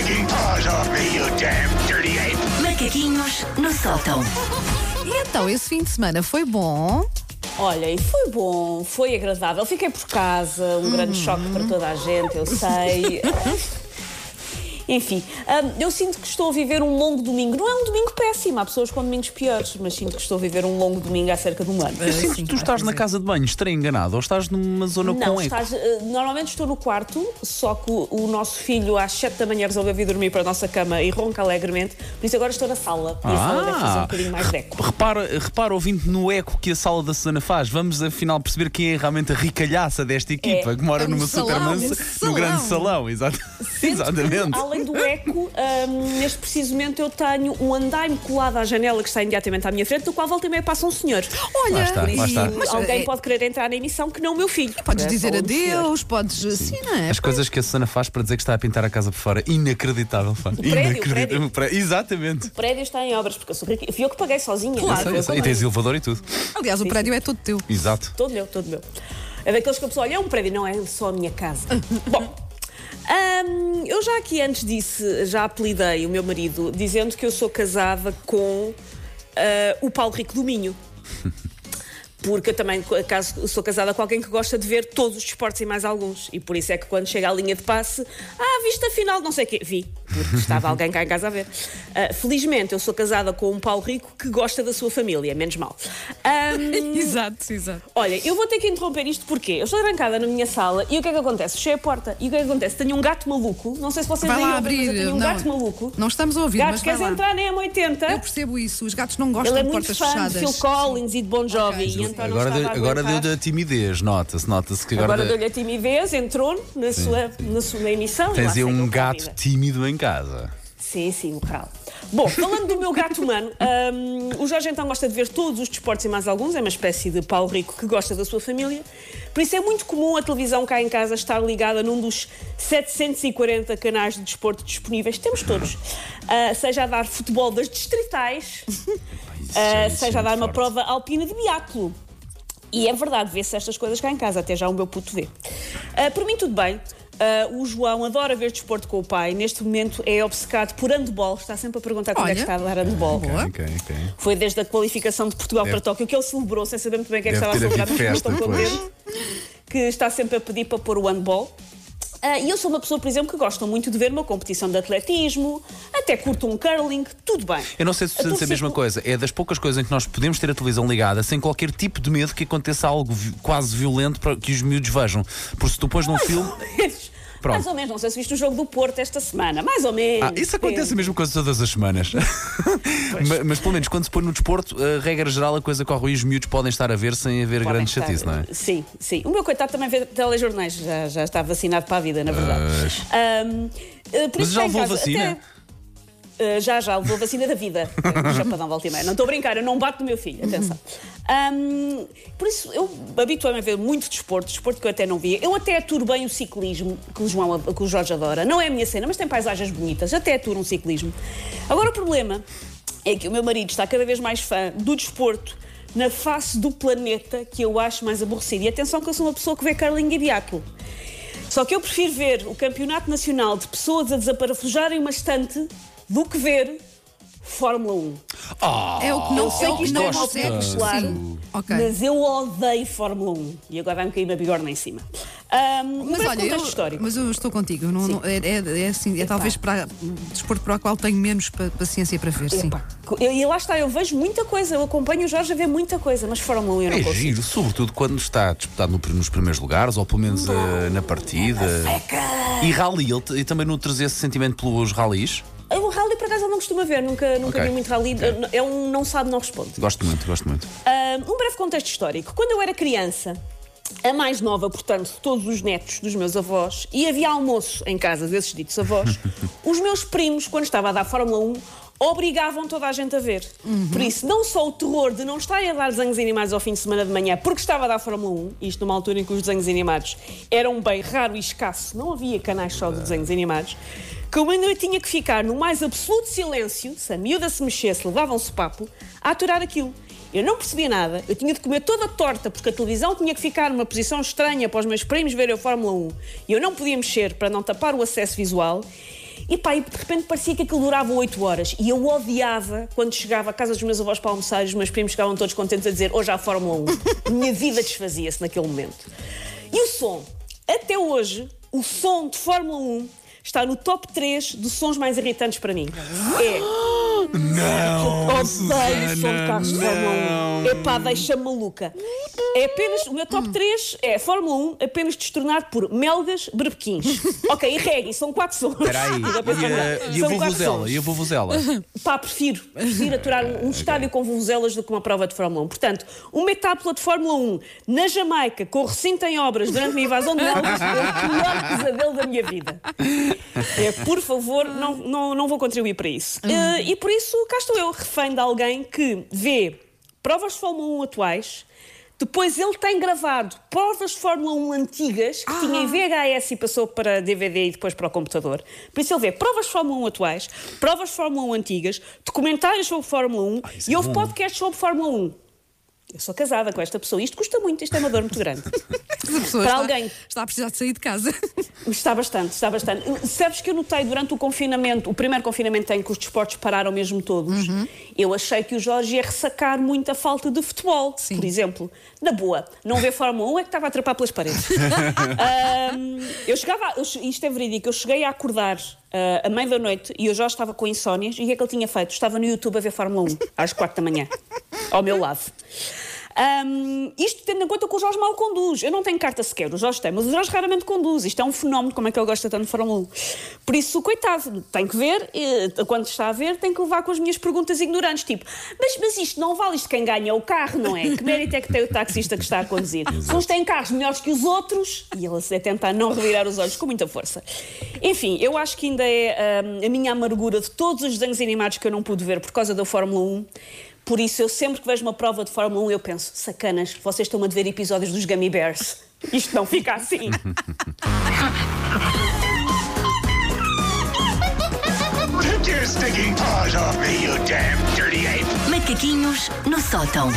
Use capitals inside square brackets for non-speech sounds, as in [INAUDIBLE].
taking paws off me, you damn dirty ape! Macaquinhos no sótão. E então, esse fim de semana foi bom? Olha, e foi bom, foi agradável. Fiquei por casa, um grande choque para toda a gente, eu sei. [LAUGHS] Enfim, hum, eu sinto que estou a viver um longo domingo. Não é um domingo péssimo, há pessoas com domingos piores, mas sinto que estou a viver um longo domingo há cerca de um ano. Eu sinto que tu vai estás na casa de banho, estarei enganado, ou estás numa zona Não, com eco. estás, eh, normalmente estou no quarto, só que o, o nosso filho às 7 da manhã resolveu vir dormir para a nossa cama e ronca alegremente, por isso agora estou na sala. E a sala deve fazer um bocadinho mais de eco. repara, repara, ouvindo no eco que a sala da Susana faz, vamos afinal perceber quem é realmente a ricalhaça desta equipa, É. que mora É numa supermança, no grande salão, exato. [LAUGHS] exatamente. Do eco, hum, neste preciso momento eu tenho um andaime colado à janela que está imediatamente à minha frente, do qual volta e meia passa um senhor. Olha, Lá está, lá e- está. mas, Alguém eh, pode querer entrar na emissão que não o meu filho. Podes É, dizer adeus, podes. Sim, não é? As coisas que a Susana faz para dizer que está a pintar a casa por fora, inacreditável. Fã. prédio, o Inacreditável. prédio. Pré- Exatamente. O prédio está em obras, porque eu sou. Fui eu que paguei sozinha. Claro. Eu eu sei, que E tens elevador e tudo. Aliás, o prédio é todo teu. Exato. Todo meu, todo meu. É daqueles que a pessoa olha, é um prédio, não é só a minha casa. Bom, hum, eu já aqui antes disse, já apelidei o meu marido, dizendo que eu sou casada com ah, o Paulo Rico do Minho. [LAUGHS] Porque eu também caso, sou casada com alguém que gosta de ver todos os desportos e mais alguns. E por isso é que quando chega à linha de passe, ah, viste a final, não sei o quê. Vi, porque estava alguém cá em casa a ver. Ah, felizmente, eu sou casada com um Paulo Rico que gosta da sua família, menos mal. Hum, [LAUGHS] exato, exato. Olha, eu vou ter que interromper isto porque eu estou trancada na minha sala e o que é que acontece? Fechei a porta e o que é que acontece? Tenho um gato maluco, não sei se vocês aí ouvem, mas abrir. eu tenho um não, gato maluco. não estamos a ouvir, Gato, mas queres entrar na M80? Eu percebo isso. Os gatos não gostam Ele é de muito portas fã fechadas. de Phil Collins e de Bon Jovi Ok, e então Agora, deu- a agora deu-lhe a timidez, nota-se, nota-se que agora, Agora deu-lhe a timidez, entrou na sua, na sua emissão. tens aí um a gato tímido em casa. Sim, sim, o ralo. Bom, falando do meu gato humano, hum, o Jorge então gosta de ver todos os desportos e mais alguns, é uma espécie de Paulo Rico que gosta da sua família. Por isso é muito comum a televisão cá em casa estar ligada num dos 740 canais de desporto disponíveis. Temos todos. Ah, seja a dar futebol das distritais, [LAUGHS] é seja a dar uma prova alpina de biatlo. E é verdade, vê-se estas coisas cá em casa, até já o meu puto vê. Ah, por mim, tudo bem. Ah, o João adora ver desporto com o pai. Neste momento é obcecado por handball. Está sempre a perguntar quando é que está a dar handball. Boa. Ok, ok. Foi desde a qualificação de Portugal Deve- para Tóquio que ele celebrou, sem saber muito bem o que é que estava a celebrar, mas ficou contente que está sempre a pedir para pôr o handball. Ah, e eu sou uma pessoa, por exemplo, que gosta muito de ver uma competição de atletismo, até curto um curling, tudo bem. Eu não sei se tu A sentes a mesma coisa. É das poucas coisas em que nós podemos ter a televisão ligada sem qualquer tipo de medo que aconteça algo vi- quase violento para que os miúdos vejam. Porque se tu pões num filme. Pronto. Mais ou menos, não sei se viste o jogo do Porto esta semana, mais ou menos. Ah, isso acontece depende. mesmo quase todas as semanas. [LAUGHS] mas, mas pelo menos quando se põe no desporto, a regra geral, a coisa corre e os miúdos podem estar a ver sem haver Podem grande estar- chatice, não é? Sim, sim. O meu coitado também vê telejornais, já, já está vacinado para a vida, na verdade. Eh, Mas isso já cá em levou vacina? até- Uh, já, já, levou a vacina da vida. [LAUGHS] Chapadão volta e meia. Não estou a brincar, eu não bato no meu filho, atenção. Um, por isso, eu habituei-me a ver muito desporto, desporto que eu até não via. Eu até aturo bem o ciclismo, que o, João, que o Jorge adora. Não é a minha cena, mas tem paisagens bonitas. Até aturo um ciclismo. Agora, o problema é que o meu marido está cada vez mais fã do desporto na face do planeta que eu acho mais aborrecido. E atenção que eu sou uma pessoa que vê curling e biatlo. Só que eu prefiro ver o campeonato nacional de pessoas a desaparafujarem uma estante do que ver Fórmula 1. É o que não Eu sei é o que isto é uma não opinião consegues. popular, Sim. Ok. mas eu odeio Fórmula 1. E agora vai-me cair uma bigorna em cima. Um, um Mas breve olha, contexto eu, histórico. mas eu estou contigo. não- não- é, é- é assim, é talvez para desporto para o qual tenho menos pa- paciência para ver, sim. Eu- e lá está, eu vejo muita coisa, eu acompanho o Jorge a ver muita coisa, mas Fórmula 1 eu não É consigo. giro, sobretudo quando está disputado no- nos primeiros lugares, ou pelo menos eh, na partida. E rally, ele, ele também não traz esse sentimento pelos rallies? Rally, por acaso, não costumo ver, nunca, nunca Ok. vi muito rally. É um não sabe, não responde. Gosto muito, gosto muito. Um breve contexto histórico. Quando eu era criança, a mais nova, portanto, de todos os netos dos meus avós, e havia almoço em casa desses ditos avós, [LAUGHS] os meus primos, quando estava a dar Fórmula 1, obrigavam toda a gente a ver. Por isso, não só o terror de não estarem a dar desenhos animados ao fim de semana de manhã, porque estava a dar Fórmula 1, isto numa altura em que os desenhos animados eram bem raro e escasso, não havia canais só de desenhos animados, que eu ainda tinha que ficar no mais absoluto silêncio, se a miúda se mexesse, levavam-se papo, a aturar aquilo. Eu não percebia nada, eu tinha de comer toda torta, porque a televisão tinha que ficar numa posição estranha para os meus primos verem a Fórmula 1 e eu não podia mexer para não tapar o acesso visual. E pá, e de repente parecia que aquilo durava 8 horas. E eu odiava quando chegava à casa dos meus avós para almoçar e os meus primos ficavam todos contentes a dizer hoje há Fórmula 1. [LAUGHS] Minha vida desfazia-se naquele momento. E o som? Até hoje, o som de Fórmula 1 está no top 3 dos sons mais irritantes para mim. É. Não! Odeio o som de carros de Fórmula 1. Epá, deixa-me maluca. É apenas, o meu top 3 é Fórmula 1 apenas destornado por melgas, berbequins. [LAUGHS] ok, e reggae, são 4 sons. Espera aí. [LAUGHS] E a, e a quatro vuvuzela? E a vuvuzela? Pá, prefiro, prefiro aturar um, um estádio com vuvuzelas do que uma prova de Fórmula 1. Portanto, uma etapa de Fórmula 1 na Jamaica, com recinto em obras durante uma invasão de melgas, é o pior pesadelo da minha vida. É, por favor, não, não, não vou contribuir para isso. Eh, e por isso, cá estou eu, refém de alguém que vê provas de Fórmula 1 atuais. Depois ele tem gravado provas de Fórmula 1 antigas que tinha em VHS e passou para DVD e depois para o computador. Por isso ele vê provas de Fórmula 1 atuais, provas de Fórmula 1 antigas, documentários sobre Fórmula 1 isso e é houve bom. podcasts sobre Fórmula 1. Eu sou casada com esta pessoa. Isto custa muito, isto é uma dor muito grande. [LAUGHS] Para está, alguém. está a precisar de sair de casa. Está bastante, está bastante. Sabes que eu notei durante o confinamento, o primeiro confinamento em que os desportos pararam mesmo todos, eu achei que o Jorge ia ressacar muita falta de futebol, Sim. por exemplo. Na boa, não ver Fórmula 1 é que estava a atrapar pelas paredes. [LAUGHS] Ahm, eu chegava, eu che- isto é verídico, eu cheguei a acordar ah, à meia da noite e eu já estava com insónias e o que é que ele tinha feito? Estava no YouTube a ver Fórmula 1 às quatro da manhã, ao meu lado. Ahm, isto tendo em conta que o Jorge mal conduz. Eu não tenho carta sequer, o Jorge tem, mas o Jorge raramente conduz. Isto é um fenómeno, como é que ele gosta tanto de Fórmula 1. Por isso, coitado, tem que ver, e, quando está a ver, tem que levar com as minhas perguntas ignorantes, tipo, mas, mas isto não vale isto quem ganha o carro, não é? Que mérito é que tem o taxista que está a conduzir? Se uns têm carros melhores que os outros, e ele a tentar não revirar os olhos com muita força. Enfim, eu acho que ainda é ahm, a minha amargura de todos os desenhos animados que eu não pude ver por causa da Fórmula 1. Por isso, eu sempre que vejo uma prova de Fórmula 1, eu penso: sacanas, vocês estão a ver episódios dos Gummy Bears. [LAUGHS] Isto não fica assim. Macaquinhos no sótão.